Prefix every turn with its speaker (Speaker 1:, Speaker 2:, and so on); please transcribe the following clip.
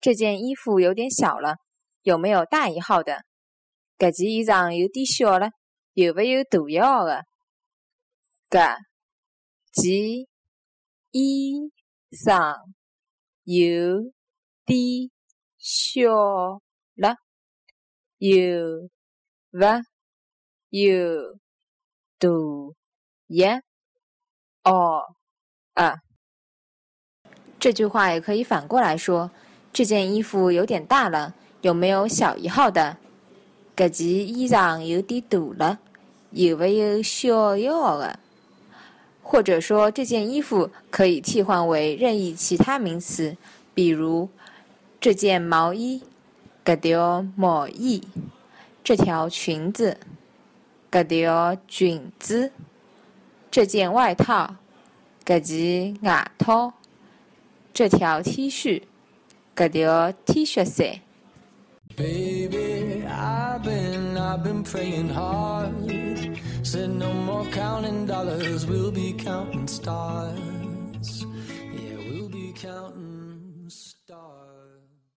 Speaker 1: 这件衣服有点小了，有没有大一号的？搿件衣裳有点小了，有没有大一号的？搿件衣裳有点小了，有勿有大一号的？这句话也可以反过来说：这件衣服有点大了，有没有小一号的？搿件衣裳有点大了，有没有小一号的？或者说，这件衣服可以替换为任意其他名词，比如这件毛衣、搿条毛衣、这条裙子、搿条裙子、这件外套、搿件外套、这条 T 恤、搿条 T 恤衫。
Speaker 2: Baby, I've been, I've been praying hard. Said no more counting dollars, we'll be counting stars. Yeah, we'll be counting stars.